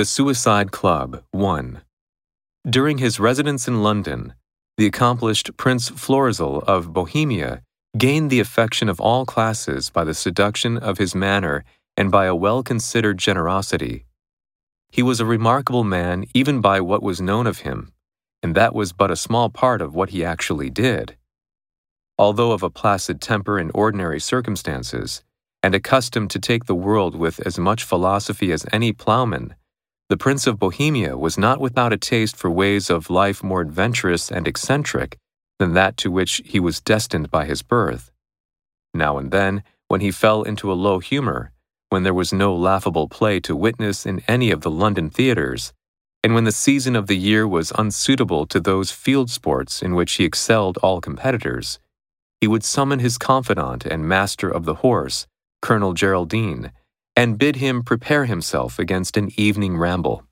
The Suicide Club 1. During his residence in London, the accomplished Prince Florizel of Bohemia gained the affection of all classes by the seduction of his manner and by a well considered generosity. He was a remarkable man even by what was known of him, and that was but a small part of what he actually did. Although of a placid temper in ordinary circumstances, and accustomed to take the world with as much philosophy as any plowman, the Prince of Bohemia was not without a taste for ways of life more adventurous and eccentric than that to which he was destined by his birth. Now and then, when he fell into a low humor, when there was no laughable play to witness in any of the London theatres, and when the season of the year was unsuitable to those field sports in which he excelled all competitors, he would summon his confidant and master of the horse, Colonel Geraldine, and bid him prepare himself against an evening ramble.